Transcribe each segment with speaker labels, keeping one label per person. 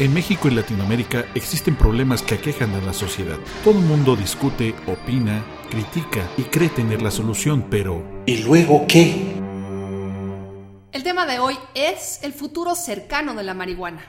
Speaker 1: En México y Latinoamérica existen problemas que aquejan a la sociedad. Todo el mundo discute, opina, critica y cree tener la solución, pero
Speaker 2: ¿y luego qué?
Speaker 3: El tema de hoy es el futuro cercano de la marihuana.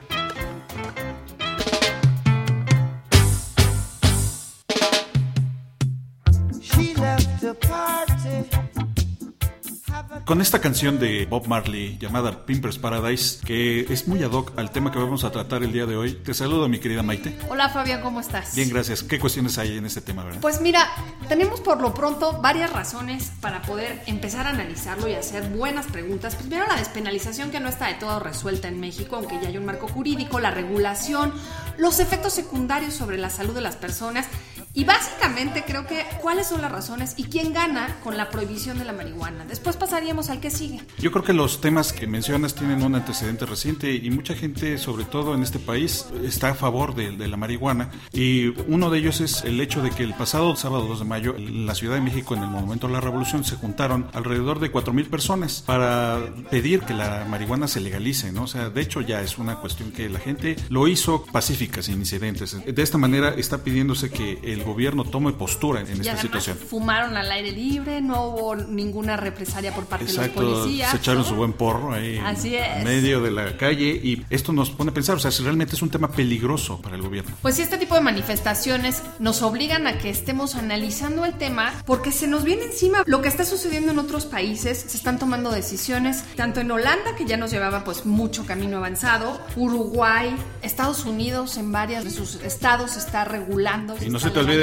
Speaker 1: Con esta canción de Bob Marley llamada Pimpers Paradise, que es muy ad hoc al tema que vamos a tratar el día de hoy, te saludo mi querida Maite.
Speaker 3: Hola Fabián, ¿cómo estás?
Speaker 1: Bien, gracias. ¿Qué cuestiones hay en este tema, verdad?
Speaker 3: Pues mira, tenemos por lo pronto varias razones para poder empezar a analizarlo y hacer buenas preguntas. Primero la despenalización que no está de todo resuelta en México, aunque ya hay un marco jurídico, la regulación, los efectos secundarios sobre la salud de las personas y básicamente creo que cuáles son las razones y quién gana con la prohibición de la marihuana. Después pasaríamos al que sigue.
Speaker 1: Yo creo que los temas que mencionas tienen un antecedente reciente y mucha gente, sobre todo en este país, está a favor de, la marihuana. Y uno de ellos es el hecho de que el pasado sábado 2 de mayo, en la Ciudad de México, en el Monumento a la Revolución, se juntaron alrededor de 4.000 personas para pedir que la marihuana se legalice. ¿no? O sea, de hecho ya es una cuestión que la gente lo hizo pacífica, sin incidentes. De esta manera está pidiéndose que el gobierno tome postura en, esta situación.
Speaker 3: Fumaron al aire libre, no hubo ninguna represalia por parte de los policías.
Speaker 1: Se echaron su buen porro ahí en medio de la calle y esto nos pone a pensar, o sea, si realmente es un tema peligroso para el gobierno.
Speaker 3: Pues sí, este tipo de manifestaciones nos obligan a que estemos analizando el tema porque se nos viene encima lo que está sucediendo en otros países, se están tomando decisiones, tanto en Holanda, que ya nos llevaba pues mucho camino avanzado, Uruguay, Estados Unidos en varios de sus estados está regulando.
Speaker 1: Y no se te olvide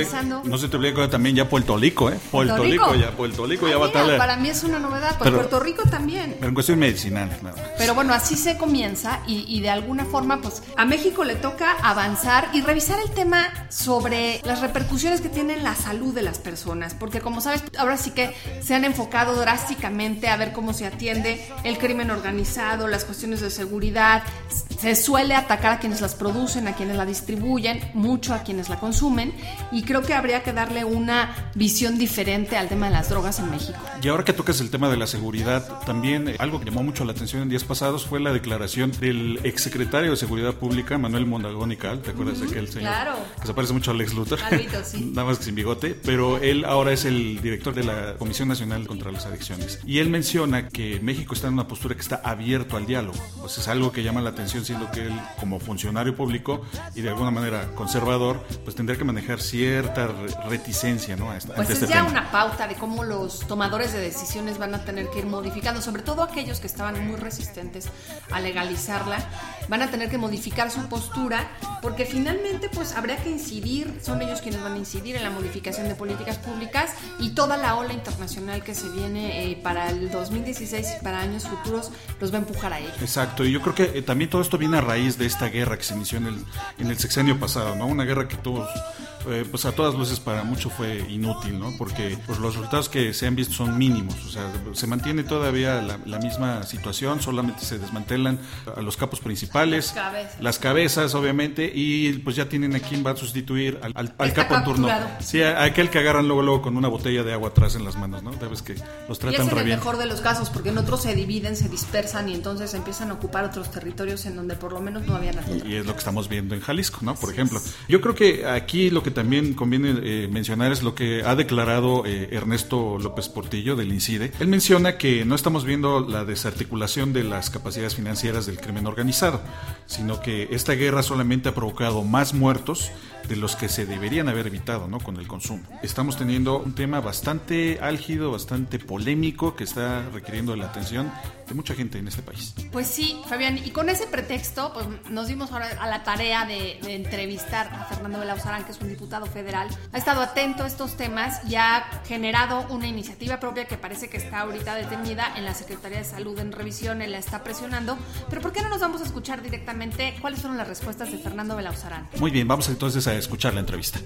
Speaker 1: no se te olvide que también ya Puerto Rico, ¿eh? Puerto, Rico? ya, Puerto Rico ya va a estar.
Speaker 3: Para mí es una novedad, pues Puerto Rico también.
Speaker 1: Pero en cuestión medicinal, claro.
Speaker 3: Pero bueno, así se comienza y, y de alguna forma, pues a México le toca avanzar y revisar el tema sobre las repercusiones que tiene en la salud de las personas, porque como sabes, ahora sí que se han enfocado drásticamente a ver cómo se atiende el crimen organizado, las cuestiones de seguridad. Se suele atacar a quienes las producen, a quienes la distribuyen, mucho a quienes la consumen y creo que habría que darle una visión diferente al tema de las drogas en México.
Speaker 1: Y ahora que tocas el tema de la seguridad, también eh, algo que llamó mucho la atención en días pasados fue la declaración del exsecretario de Seguridad Pública, Manuel Mondagón y Cal, ¿te acuerdas de aquel señor?
Speaker 3: Claro.
Speaker 1: Que se parece mucho a Lex Luthor.
Speaker 3: sí.
Speaker 1: Nada más que sin bigote, pero él ahora es el director de la Comisión Nacional contra las Adicciones. Y él menciona que México está en una postura que está abierto al diálogo. Pues es algo que llama la atención, siendo que él, como funcionario público y de alguna manera conservador, pues tendría que manejar cierta reticencia, ¿no?
Speaker 3: pues es ya una pauta de cómo los tomadores de decisiones van a tener que ir modificando, sobre todo aquellos que estaban muy resistentes a legalizarla, van a tener que modificar su postura, porque finalmente pues habría que incidir, son ellos quienes van a incidir en la modificación de políticas públicas y toda la ola internacional que se viene eh, para el 2016 y para años futuros los va a empujar a ello.
Speaker 1: Exacto, y yo creo que eh, también todo esto viene a raíz de esta guerra que se inició en el, en el sexenio pasado, ¿no? Una guerra que todos eh, pues a todas luces para mucho fue inútil, ¿no? Porque pues, los resultados que se han visto son mínimos, o sea, se mantiene todavía la, misma situación, solamente se desmantelan a los capos principales, las cabezas, obviamente, y pues ya tienen a quién va a sustituir al, capo en turno. Sí, a, aquel que agarran luego, luego con una botella de agua atrás en las manos, ¿no? Sabes que los tratan
Speaker 3: y es
Speaker 1: el
Speaker 3: mejor de los casos, porque en otros se dividen, se dispersan y entonces empiezan a ocupar otros territorios en donde por lo menos no había nada.
Speaker 1: Y, y es lo que estamos viendo en Jalisco, ¿no? Por ejemplo. Yo creo que aquí lo que también conviene eh, mencionar es lo que ha declarado eh, Ernesto López Portillo del INCIDE. Él menciona que no estamos viendo la desarticulación de las capacidades financieras del crimen organizado, sino que esta guerra solamente ha provocado más muertos de los que se deberían haber evitado ¿no? con el consumo. Estamos teniendo un tema bastante álgido, bastante polémico que está requiriendo la atención de mucha gente en este país.
Speaker 3: Pues sí, Fabián, y con ese pretexto pues, nos dimos ahora a la tarea de, entrevistar a Fernando Belauzarán, que es un diputado federal. Ha estado atento a estos temas y ha generado una iniciativa propia que parece que está ahorita detenida en la Secretaría de Salud en revisión, él la está presionando. Pero ¿por qué no nos vamos a escuchar directamente cuáles fueron las respuestas de Fernando Belauzarán?
Speaker 1: Muy bien, vamos entonces a escuchar la entrevista.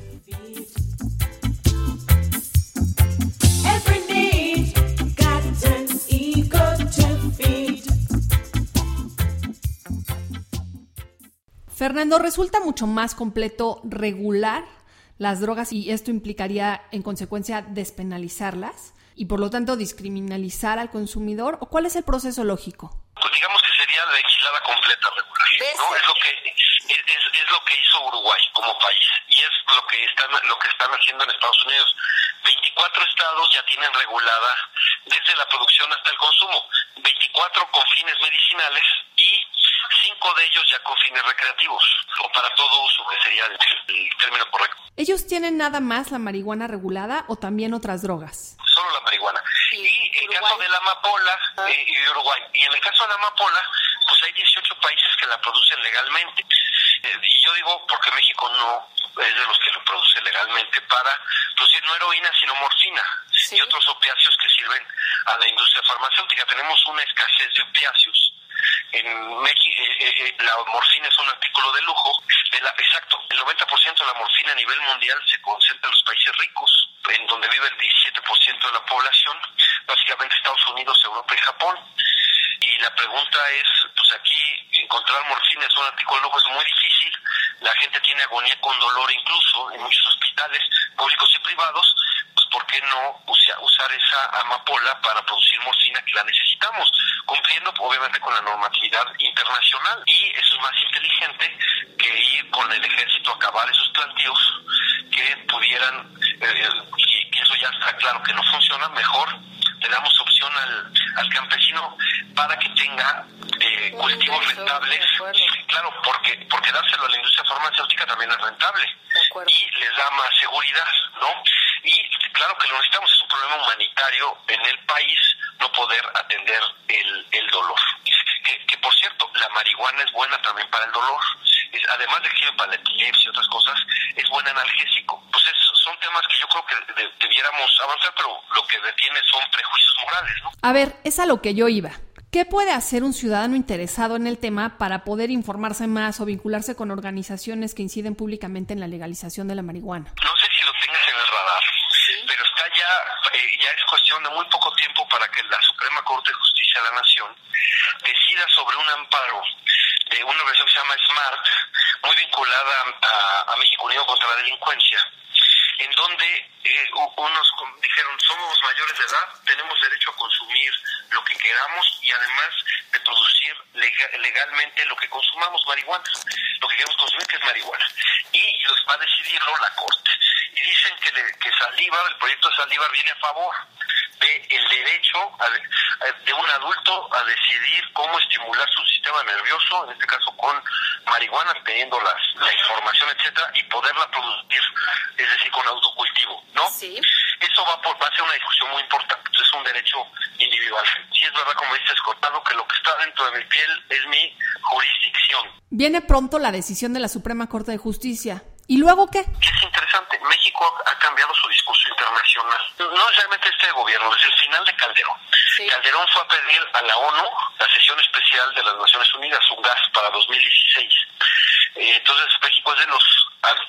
Speaker 3: Fernando, resulta mucho más completo regular las drogas y esto implicaría en consecuencia despenalizarlas y por lo tanto discriminalizar al consumidor o cuál es el proceso lógico?
Speaker 4: Pues digamos que sería la legislada completa regular. ¿no? Es lo que
Speaker 2: es, lo que hizo Uruguay como país y es lo que están lo que están haciendo en Estados Unidos. 24 estados ya tienen regulada desde la producción hasta el consumo, 24 con fines medicinales y cinco de ellos ya con fines recreativos o para todo uso, que sería el, término correcto.
Speaker 3: ¿Ellos tienen nada más la marihuana regulada o también otras drogas?
Speaker 2: Solo la marihuana. y en el caso de la amapola eh, y Uruguay. Y en el caso de la amapola, pues hay 18 países que la producen legalmente. Porque México no es de los que lo produce legalmente para producir no heroína, sino morfina y otros opiáceos que sirven a la industria farmacéutica. Tenemos una escasez de opiáceos en México eh, eh, eh, la morfina es un artículo de lujo. De la, exacto, el 90% de la morfina a nivel mundial se concentra en los países ricos, en donde vive el 17% de la población, básicamente Estados Unidos, Europa y Japón. Y la pregunta es, pues aquí encontrar morfina es un artículo de lujo, es muy difícil. La gente tiene agonía con dolor incluso en muchos hospitales públicos y privados ¿por qué no usar esa amapola para producir morfina que la necesitamos? Cumpliendo obviamente con la normatividad internacional. Y eso es más inteligente que ir con el ejército a acabar esos plantíos que pudieran, eh, y que eso ya está claro que no funciona, mejor le damos opción al, al campesino para que tenga eh, cultivos rentables. Claro, porque, porque dárselo a la industria farmacéutica también es rentable. Y les da más seguridad, ¿no? Y claro que lo necesitamos, es un problema humanitario en el país no poder atender el, el dolor. Que, que, por cierto, la marihuana es buena también para el dolor. Es, además de que sirve para la epilepsia y otras cosas, es buen analgésico. Pues son temas que yo creo que debiéramos avanzar, pero lo que detiene son prejuicios morales, ¿no?
Speaker 3: A ver, es a lo que yo iba. ¿Qué puede hacer un ciudadano interesado en el tema para poder informarse más o vincularse con organizaciones que inciden públicamente en la legalización de la marihuana?
Speaker 2: No sé si lo tengas en el radar, pero está ya, eh, ya es cuestión de muy poco tiempo para que la Suprema Corte de Justicia de la Nación decida sobre un amparo de una organización que se llama SMART, muy vinculada a, a México Unido contra la Delincuencia, en donde eh, unos dijeron, somos mayores de edad, tenemos derecho a consumir lo que queramos y además de producir legalmente lo que consumamos, marihuana, lo que queremos consumir que es marihuana. Y los va a decidirlo la Corte. Y dicen que, que Saldívar, el proyecto de Saldívar viene a favor de el derecho de un adulto a decidir cómo estimular su sistema nervioso, en este caso con marihuana, teniendo las, la información, etcétera, y poderla producir, es decir, con autocultivo, ¿no?
Speaker 3: Sí.
Speaker 2: Eso va, por, va a ser una discusión muy importante, un derecho individual. Si es verdad, como dices, cortado, que lo que está dentro de mi piel es mi jurisdicción.
Speaker 3: Viene pronto la decisión de la Suprema Corte de Justicia. ¿Y luego qué?
Speaker 2: Es interesante. México ha cambiado su discurso internacional. No necesariamente este gobierno, desde el final de Calderón. Calderón fue a pedir a la ONU la sesión especial de las Naciones Unidas, un gas para 2016. Eh, entonces México es de los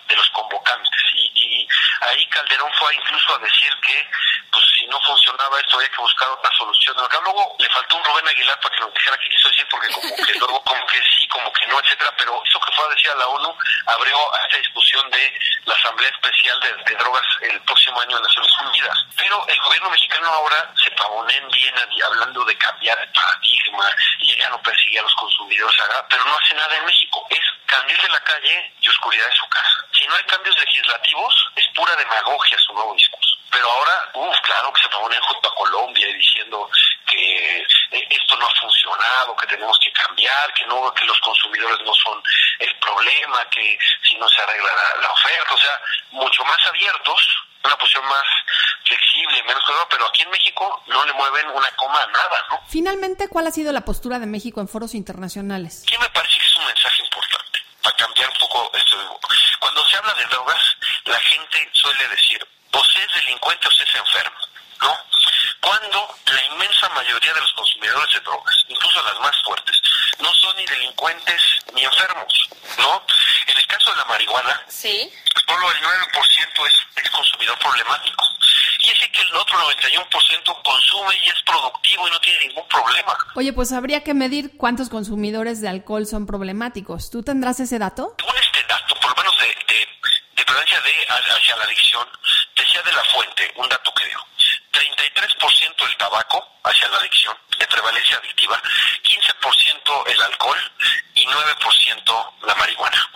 Speaker 2: de los convocantes y, y, ahí Calderón fue incluso a decir que pues si no funcionaba esto había que buscar otra solución. Acá luego le faltó un Rubén Aguilar para que nos dijera qué quiso decir porque como que luego como que sí, como que no, etcétera, pero eso que fue a decir a la ONU abrió a esta discusión de la Asamblea Especial de, Drogas el próximo año en Naciones Unidas. Pero el gobierno mexicano ahora se pavonea en Viena hablando de cambiar el paradigma y ya no persigue a los consumidores, pero no hace nada en México. Es candil de la calle y oscuridad de su casa. Si no hay cambios legislativos, es pura demagogia su nuevo discurso. Pero ahora, uff, claro que se pavonean junto a Colombia diciendo que eh, esto no ha funcionado, que tenemos que cambiar, que no que los consumidores no son el problema, que si no se arregla la, oferta, o sea, mucho más abiertos, una posición más flexible, menos pero aquí en México no le mueven una coma a nada, ¿no?
Speaker 3: Finalmente, ¿cuál ha sido la postura de México en foros internacionales?
Speaker 2: Sí me parece que es un mensaje cambiar un poco esto. Cuando se habla de drogas, la gente suele decir, o se es delincuente o se es enfermo, ¿no? Cuando la inmensa mayoría de los consumidores de drogas, incluso las más fuertes, no son ni delincuentes ni enfermos, ¿no? En el caso de la marihuana,
Speaker 3: sí.
Speaker 2: solo el 9% es, es consumidor problemático. Y ese que el otro 91% consume y es productivo y no tiene ningún problema.
Speaker 3: Oye, pues habría que medir cuántos consumidores de alcohol son problemáticos. ¿Tú tendrás ese dato?
Speaker 2: Según este dato, por lo menos de, de, de prevalencia de, hacia la adicción, decía de la fuente, un dato que dio. 33% el tabaco hacia la adicción, de prevalencia adictiva, 15% el alcohol y 9% la marihuana.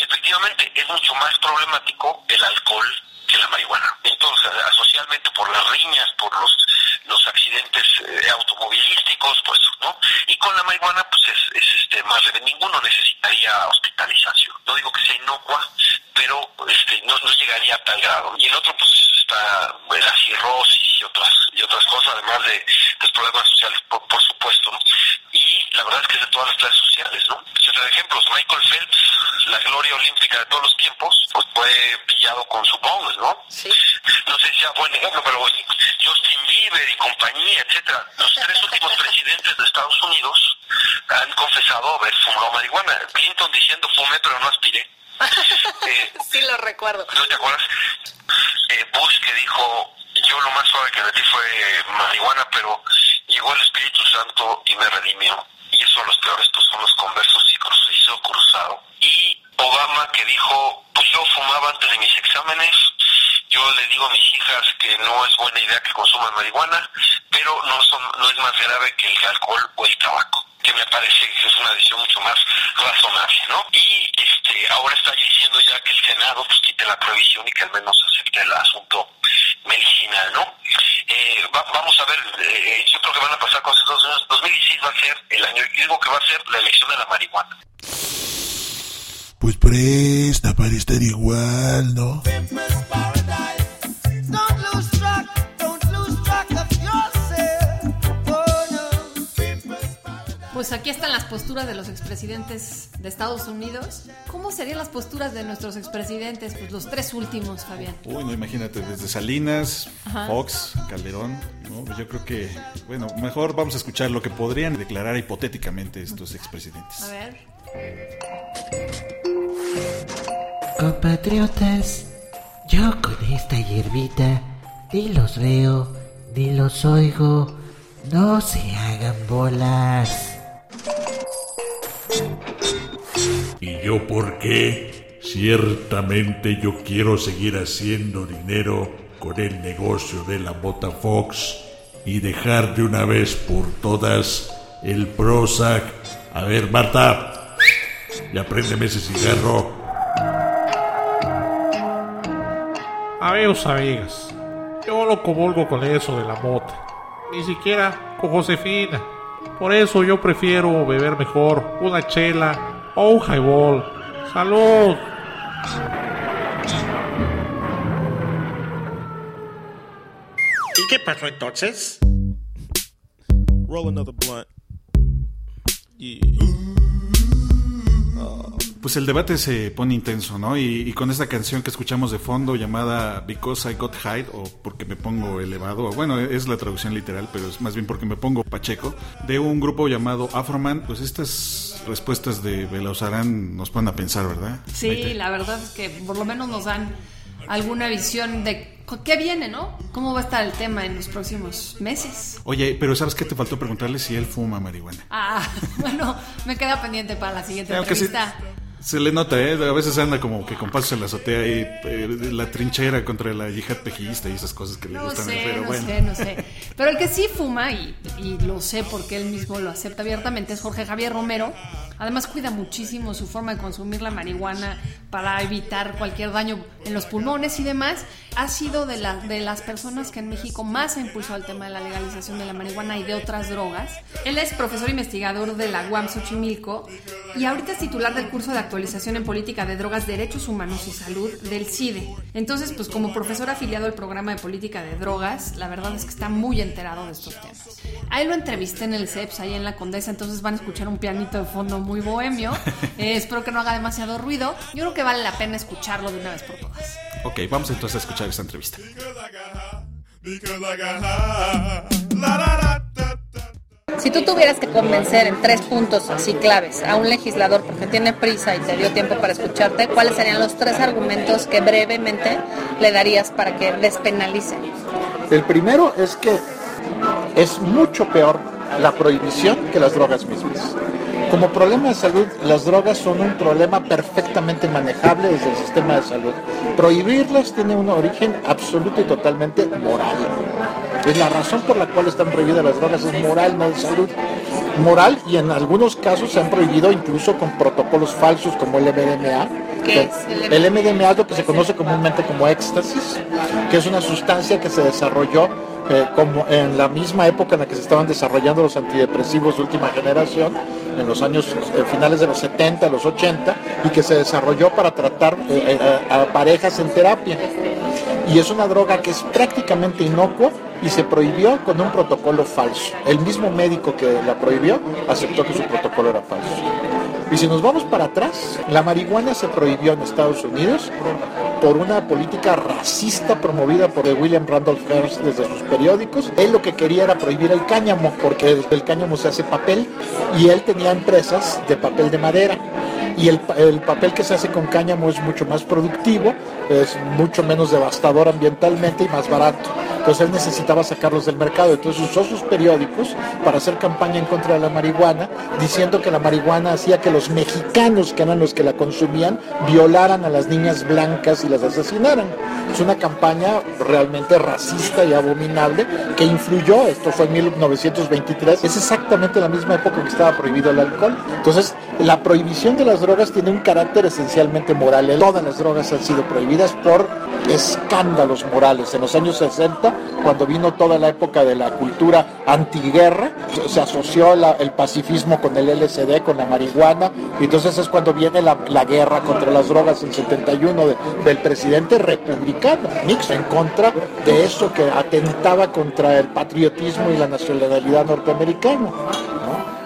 Speaker 2: efectivamente es mucho más problemático el alcohol que la marihuana. Entonces, socialmente por las riñas, por los, los accidentes eh, automovilísticos, pues, ¿no? Y con la marihuana, pues es, es este más ninguno necesitaría hospitalización. No digo que sea inocua, pero este no, no llegaría a tal grado. Y el otro, pues, está la cirrosis y otras y otras cosas, además de los problemas sociales, por, por supuesto, ¿no? Y la verdad es que es de todas las clases sociales, ¿no? Pues, ejemplos, Michael Phelps, la gloria olímpica de todos los tiempos, pues fue con su bong, ¿no? Sí. No sé si sea buen ejemplo, pero Justin Bieber y compañía, etcétera. Los tres últimos presidentes de Estados Unidos han confesado haber fumado marihuana. Clinton diciendo fumé pero no aspiré.
Speaker 3: Eh, sí lo recuerdo.
Speaker 2: ¿No te acuerdas? Eh, Bush que dijo yo lo más suave que metí fue marihuana, pero llegó el Espíritu Santo y me redimió. Y eso son los peores, pues son los conversos y hizo cruzado. Y Obama que dijo, pues yo fumaba antes de mis exámenes, yo le digo a mis hijas que no es buena idea que consuman marihuana, pero no, son, no es más grave que el alcohol o el tabaco que me parece que es una decisión mucho más razonable, ¿no? Y este, ahora está diciendo ya que el Senado pues quite la prohibición y que al menos acepte el asunto medicinal, ¿no? Eh, vamos a ver, eh, yo creo que van a pasar cosas dos años. 2016 va a ser el año, digo que va a ser la elección de la marihuana.
Speaker 4: Pues presta para estar igual, ¿no?
Speaker 3: Pues aquí están las posturas de los expresidentes de Estados Unidos. ¿Cómo serían las posturas de nuestros expresidentes? Pues los tres últimos, Fabián.
Speaker 1: Uy, no, imagínate, desde Salinas, Fox, Calderón. Pues yo creo que, bueno, mejor vamos a escuchar lo que podrían declarar hipotéticamente estos expresidentes.
Speaker 3: A ver.
Speaker 5: Compatriotas, yo con esta hierbita ni los veo, ni los oigo. No se hagan bolas.
Speaker 4: ¿Y yo por qué? Ciertamente yo quiero seguir haciendo dinero con el negocio de la Bota Fox y dejar de una vez por todas el Prozac. A ver, Marta, ya préndeme ese cigarro.
Speaker 6: Yo lo comulgo con eso de la mota. Ni siquiera con Josefina. Por eso yo prefiero beber mejor una chela o un highball. ¡Salud!
Speaker 7: ¿Y qué pasó entonces?
Speaker 8: Roll another blunt. Yeah.
Speaker 1: Pues el debate se pone intenso, ¿no? Y, con esta canción que escuchamos de fondo llamada Because I Got High o porque me pongo elevado, bueno, es la traducción literal, pero es más bien porque me pongo pacheco, de un grupo llamado Afroman, pues estas respuestas de Belauzarán nos ponen a pensar, ¿verdad?
Speaker 3: Sí, la verdad es que por lo menos nos dan alguna visión de qué viene, ¿no? ¿Cómo va a estar el tema en los próximos meses?
Speaker 1: Oye, pero ¿sabes qué? Te faltó preguntarle si él fuma marihuana.
Speaker 3: Ah, bueno, me queda pendiente para la siguiente entrevista.
Speaker 1: Se le nota, ¿eh? A veces anda como que con pasos en la azotea y eh, la trinchera contra la yihad pejista y esas cosas que le gustan.
Speaker 3: Sé,
Speaker 1: pero
Speaker 3: no
Speaker 1: bueno.
Speaker 3: sé, no sé. Pero el que sí fuma, y, y lo sé porque él mismo lo acepta abiertamente, es Jorge Javier Romero. Además cuida muchísimo su forma de consumir la marihuana para evitar cualquier daño en los pulmones y demás. Ha sido de, la, de las personas que en México más ha impulsado el tema de la legalización de la marihuana y de otras drogas. Él es profesor investigador de la UAM Xochimilco y ahorita es titular del curso de actualización en política de drogas, derechos humanos y salud del CIDE. Entonces, pues como profesor afiliado al programa de política de drogas, la verdad es que está muy enterado de estos temas. Ahí lo entrevisté en el CEPS, ahí en la Condesa, entonces van a escuchar un pianito de fondo muy bohemio. Eh, espero que no haga demasiado ruido. Yo creo que vale la pena escucharlo de una vez por todas.
Speaker 1: Ok, vamos entonces a escuchar esta entrevista.
Speaker 3: Si tú tuvieras que convencer en tres puntos así claves a un legislador porque tiene prisa y te dio tiempo para escucharte, ¿cuáles serían los tres argumentos que brevemente le darías para que despenalice?
Speaker 9: El primero es que es mucho peor la prohibición que las drogas mismas. Como problema de salud, las drogas son un problema perfectamente manejable desde el sistema de salud. Prohibirlas tiene un origen absoluto y totalmente moral. Es la razón por la cual están prohibidas las drogas, es moral, no de salud. moral y en algunos casos se han prohibido incluso con protocolos falsos como el MDMA.
Speaker 10: ¿Qué es el
Speaker 9: el MDMA es lo que se conoce comúnmente como éxtasis, que es una sustancia que se desarrolló eh, como en la misma época en la que se estaban desarrollando los antidepresivos de última generación, en los años eh, finales de los 70, los 80, y que se desarrolló para tratar eh, a, a parejas en terapia. Y es una droga que es prácticamente inocua y se prohibió con un protocolo falso. El mismo médico que la prohibió aceptó que su protocolo era falso. Y si nos vamos para atrás, la marihuana se prohibió en Estados Unidos por una política racista promovida por William Randolph Hearst desde sus periódicos. Él lo que quería era prohibir el cáñamo, porque del cáñamo se hace papel y él tenía empresas de papel de madera. Y el, el papel que se hace con cáñamo es mucho más productivo, es mucho menos devastador ambientalmente y más barato. Entonces él necesitaba sacarlos del mercado. Entonces usó sus periódicos para hacer campaña en contra de la marihuana, diciendo que la marihuana hacía que los mexicanos, que eran los que la consumían, violaran a las niñas blancas y las asesinaran. Es una campaña realmente racista y abominable que influyó, esto fue en 1923, es exactamente la misma época que estaba prohibido el alcohol. Entonces, la prohibición de las drogas tiene un carácter esencialmente moral. Todas las drogas han sido prohibidas por escándalos morales. En los años 60, cuando vino toda la época de la cultura antiguerra, se asoció el pacifismo con el LSD, con la marihuana, y entonces es cuando viene la, guerra contra las drogas en 71 de- del presidente republicano, Nixon, en contra de eso que atentaba contra el patriotismo y la nacionalidad norteamericana.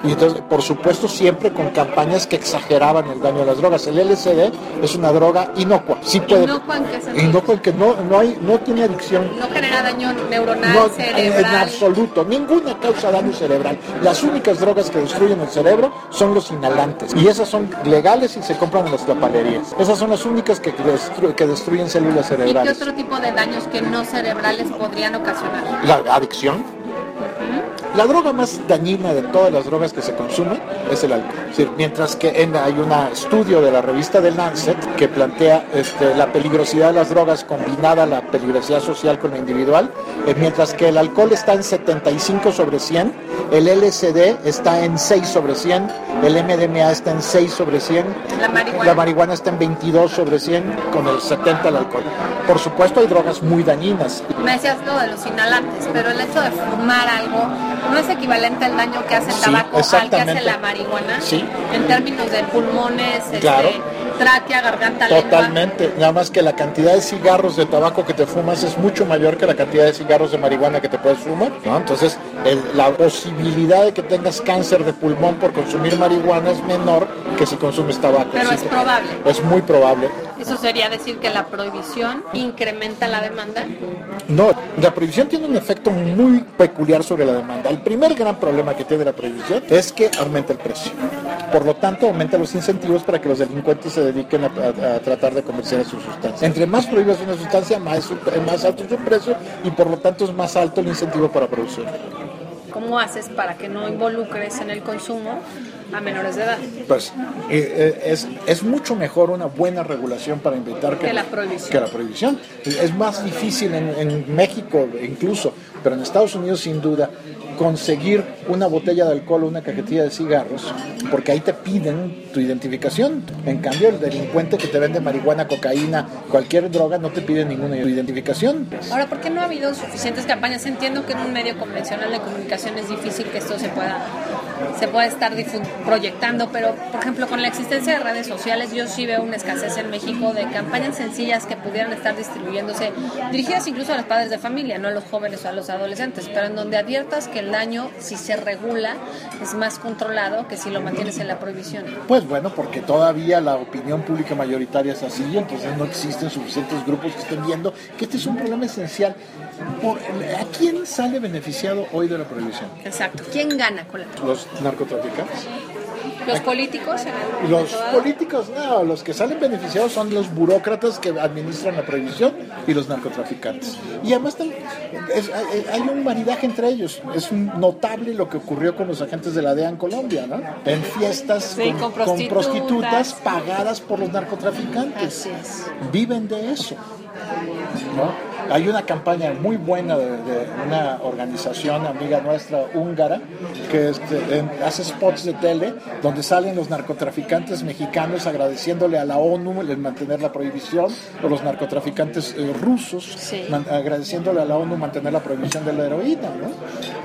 Speaker 9: Y entonces, por supuesto, siempre con campañas que exageraban el daño de las drogas. El LSD es una droga inocua. Sí puede,
Speaker 10: ¿Inocua en qué sentido?
Speaker 9: inocua en que no, no, hay, no tiene adicción
Speaker 10: No genera daño neuronal,
Speaker 9: no, en
Speaker 10: cerebral.
Speaker 9: absoluto, ninguna causa daño cerebral. Las únicas drogas que destruyen el cerebro son los inhalantes. Y esas son legales y se compran en las tapalerías. Esas son las únicas que, destru- que destruyen células
Speaker 10: ¿Y qué
Speaker 9: cerebrales.
Speaker 10: otro tipo de daños que no cerebrales podrían ocasionar?
Speaker 9: La adicción. La droga más dañina de todas las drogas que se consumen es el alcohol. Es decir, mientras que en- hay un estudio de la revista The Lancet que plantea este, la peligrosidad de las drogas combinada a la peligrosidad social con la individual, eh, mientras que el alcohol está en 75 sobre 100, el LSD está en 6 sobre 100, el MDMA está en 6 sobre 100,
Speaker 10: La marihuana.
Speaker 9: la marihuana está en 22 sobre 100 con el 70 el alcohol. Por supuesto hay drogas muy dañinas,
Speaker 10: Me decías lo de los inhalantes, pero el hecho de fumar algo no es equivalente al daño que hace el
Speaker 9: Sí,
Speaker 10: tabaco al que hace la marihuana.
Speaker 9: Sí.
Speaker 10: En términos de pulmones, este,
Speaker 9: Claro.
Speaker 10: Tráquea, garganta, lengua.
Speaker 9: Totalmente, nada más que la cantidad de cigarros de tabaco que te fumas es mucho mayor que la cantidad de cigarros de marihuana que te puedes fumar, ¿no? Entonces, el- la posibilidad de que tengas cáncer de pulmón por consumir marihuana es menor que si consumes tabaco.
Speaker 10: Pero es
Speaker 9: que
Speaker 10: probable.
Speaker 9: Es muy probable.
Speaker 10: Eso sería decir que la prohibición incrementa la demanda.
Speaker 9: No, la prohibición tiene un efecto muy peculiar sobre la demanda. El primer gran problema que tiene la prohibición es que aumenta el precio. Por lo tanto, aumenta los incentivos para que los delincuentes se dediquen a, a- a tratar de comerciar su sustancia. Entre más prohíbas una sustancia, más, alto es su precio y por lo tanto es más alto el incentivo para producir.
Speaker 10: ¿Cómo haces para que no involucres en el consumo a menores de edad?
Speaker 9: Pues eh, eh, es, es mucho mejor una buena regulación para evitar que,
Speaker 10: Que la prohibición.
Speaker 9: que la prohibición. Es más difícil en, en México incluso, pero en Estados Unidos sin duda, conseguir una botella de alcohol o una cajetilla de cigarros, porque ahí te piden tu identificación. En cambio, el delincuente que te vende marihuana, cocaína, cualquier droga, no te pide ninguna identificación.
Speaker 10: Ahora, ¿por qué no ha habido suficientes campañas? Entiendo que en un medio convencional de comunicación es difícil que esto se pueda, se pueda estar proyectando, pero por ejemplo, con la existencia de redes sociales, yo sí veo una escasez en México de campañas sencillas que pudieran estar distribuyéndose, dirigidas incluso a los padres de familia, no a los jóvenes o a los adolescentes, pero en donde adviertas que el daño, si se regula, es más controlado que si lo mantienes en la prohibición.
Speaker 9: Pues bueno, porque todavía la opinión pública mayoritaria es así, entonces no existen suficientes grupos que estén viendo que este es un problema esencial. Por- ¿A quién sale beneficiado hoy de la prohibición?
Speaker 10: Exacto. ¿Quién gana con la
Speaker 9: Los narcotraficantes.
Speaker 10: Los políticos en
Speaker 9: Los políticos, no, los que salen beneficiados son los burócratas que administran la prohibición y los narcotraficantes. Y además es- hay un maridaje entre ellos. Es notable lo que ocurrió con los agentes de la DEA en Colombia, ¿no? En fiestas
Speaker 10: Sí, con prostitutas.
Speaker 9: prostitutas pagadas por los narcotraficantes. Viven de eso. ¿no? Hay una campaña muy buena de, de una organización amiga nuestra húngara que este, en- hace spots de tele donde salen los narcotraficantes mexicanos agradeciéndole a la ONU el mantener la prohibición o los narcotraficantes eh, rusos
Speaker 3: Sí.
Speaker 9: man- agradeciéndole a la ONU mantener la prohibición de la heroína, ¿no?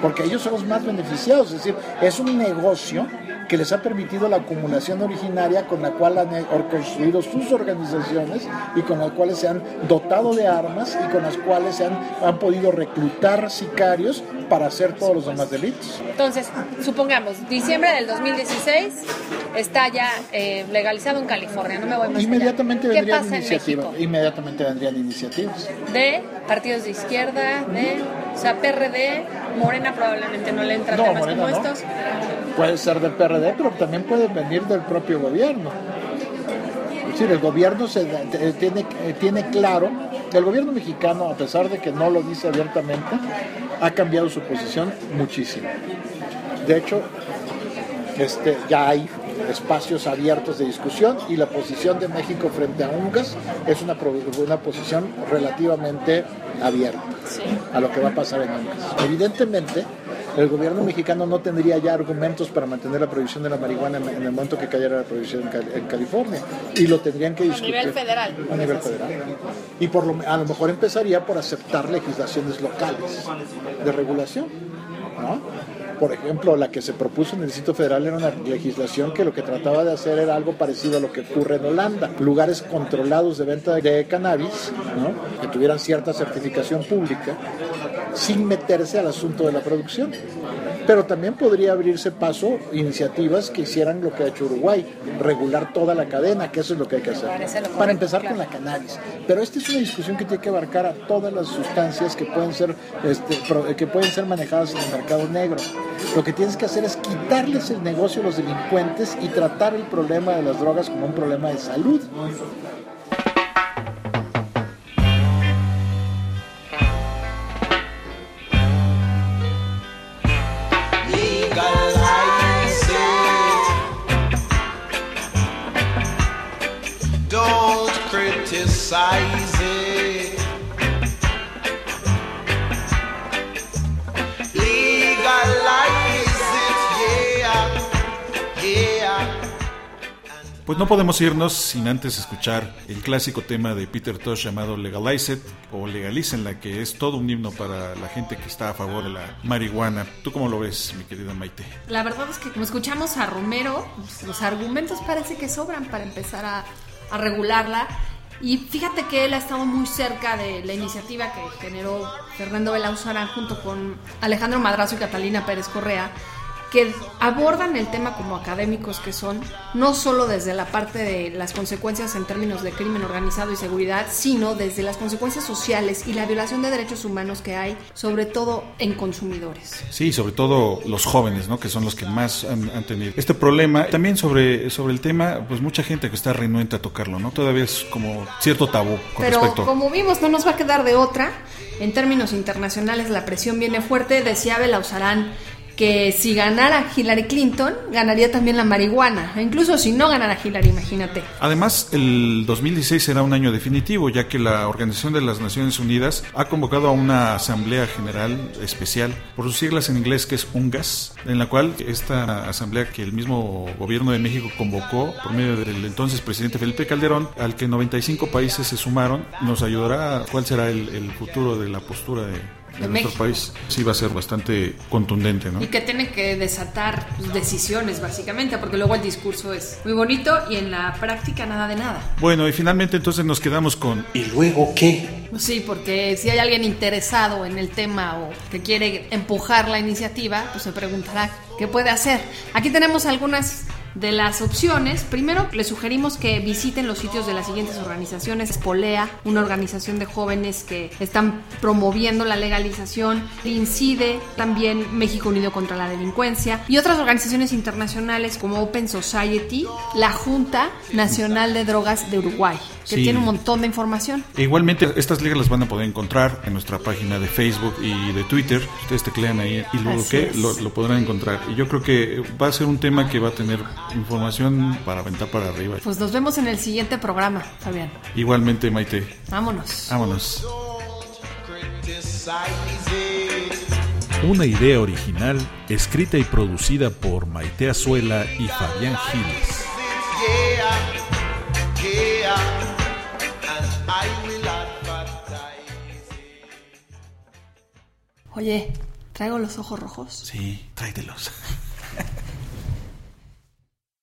Speaker 9: Porque ellos son los más beneficiados, es decir, es un negocio que les ha permitido la acumulación originaria con la cual han eh, construido sus organizaciones y con las cuales se han dotado de armas y con las cuales se han, han podido reclutar sicarios para hacer todos los demás delitos.
Speaker 10: Entonces, supongamos, diciembre del 2016 está ya eh, legalizado en California, no me voy más allá.
Speaker 9: Inmediatamente
Speaker 10: ¿Qué
Speaker 9: vendrían iniciativas. Inmediatamente vendrían iniciativas.
Speaker 10: De partidos de izquierda, de, o sea, PRD, Morena probablemente no le entra
Speaker 9: No,
Speaker 10: temas
Speaker 9: Morena
Speaker 10: como
Speaker 9: no.
Speaker 10: estos.
Speaker 9: Puede ser del PRD, pero también puede venir del propio gobierno. Es decir, el gobierno se, tiene, eh, tiene claro, el gobierno mexicano, a pesar de que no lo dice abiertamente, ha cambiado su posición muchísimo. De hecho, este, ya hay espacios abiertos de discusión y la posición de México frente a UNGAS es una, una posición relativamente abierta a lo que va a pasar en UNGAS. Evidentemente, el gobierno mexicano no tendría ya argumentos para mantener la prohibición de la marihuana en, en el momento que cayera la prohibición en, Cal- en California y lo tendrían que discutir
Speaker 10: nivel federal.
Speaker 9: a nivel federal. Y por lo, a lo mejor empezaría por aceptar legislaciones locales de regulación. ¿no? Por ejemplo, la que se propuso en el Distrito Federal era una legislación que lo que trataba de hacer era algo parecido a lo que ocurre en Holanda. Lugares controlados de venta de cannabis, ¿no? que tuvieran cierta certificación pública, sin meterse al asunto de la producción. Pero también podría abrirse paso iniciativas que hicieran lo que ha hecho Uruguay, regular toda la cadena, que eso es lo que hay que hacer. Para empezar con la cannabis. Pero esta es una discusión que tiene que abarcar a todas las sustancias que pueden ser, este, que pueden ser manejadas en el mercado negro. Lo que tienes que hacer es quitarles el negocio a los delincuentes y tratar el problema de las drogas como un problema de salud.
Speaker 11: Criticize it. Legalize it, yeah, yeah.
Speaker 1: Pues no podemos irnos sin antes escuchar el clásico tema de Peter Tosh llamado Legalize It o Legalícenla, que es todo un himno para la gente que está a favor de la marihuana. ¿Tú cómo lo ves, mi querida Maite?
Speaker 3: La verdad es que como escuchamos a Romero, pues, los argumentos parece que sobran para empezar a, a regularla. Y fíjate que él ha estado muy cerca de la iniciativa que generó Fernando Belauzarán junto con Alejandro Madrazo y Catalina Pérez Correa, que abordan el tema como académicos que son, no solo desde la parte de las consecuencias en términos de crimen organizado y seguridad, sino desde las consecuencias sociales y la violación de derechos humanos que hay, sobre todo en consumidores.
Speaker 1: Sí, sobre todo los jóvenes, ¿no? Que son los que más han, han tenido este problema. También sobre, sobre el tema, pues mucha gente que está renuente a tocarlo, ¿no? Todavía es como cierto tabú con
Speaker 3: Pero
Speaker 1: respecto.
Speaker 3: como vimos, no nos va a quedar de otra. En términos internacionales, la presión viene fuerte. Decía Belauzarán que si ganara Hillary Clinton, ganaría también la marihuana. Incluso si no ganara Hillary, imagínate.
Speaker 1: Además, el 2016 será un año definitivo, ya que la Organización de las Naciones Unidas ha convocado a una Asamblea General Especial, por sus siglas en inglés que es UNGAS, en la cual esta asamblea que el mismo gobierno de México convocó por medio del entonces presidente Felipe Calderón, al que 95 países se sumaron, nos ayudará cuál será el, el futuro de la postura de, de
Speaker 3: De
Speaker 1: nuestro país. Sí va a ser bastante contundente, ¿no?
Speaker 3: Y que tiene que desatar pues, decisiones, básicamente, porque luego el discurso es muy bonito y en la práctica nada de nada.
Speaker 1: Bueno, y finalmente entonces nos quedamos con
Speaker 9: ¿Y luego qué?
Speaker 3: Sí, porque si hay alguien interesado en el tema o que quiere empujar la iniciativa, pues se preguntará qué puede hacer. Aquí tenemos algunas de las opciones. Primero, les sugerimos que visiten los sitios de las siguientes organizaciones. Polea, una organización de jóvenes que están promoviendo la legalización. INCIDE, también México Unido contra la Delincuencia. Y otras organizaciones internacionales como Open Society, la Junta Nacional de Drogas de Uruguay, que
Speaker 1: Sí.
Speaker 3: tiene un montón de información.
Speaker 1: E Igualmente, estas ligas las van a poder encontrar en nuestra página de Facebook y de Twitter. Ustedes teclean ahí y luego que lo podrán encontrar. Y yo creo que va a ser un tema que va a tener información para aventar para arriba.
Speaker 3: Pues nos vemos en el siguiente programa, Fabián.
Speaker 1: Igualmente, Maite.
Speaker 3: Vámonos.
Speaker 1: Vámonos. Una idea original, escrita y producida por Maite Azuela y Fabián Giles.
Speaker 3: Oye, traigo los ojos rojos.
Speaker 1: Sí, tráetelos.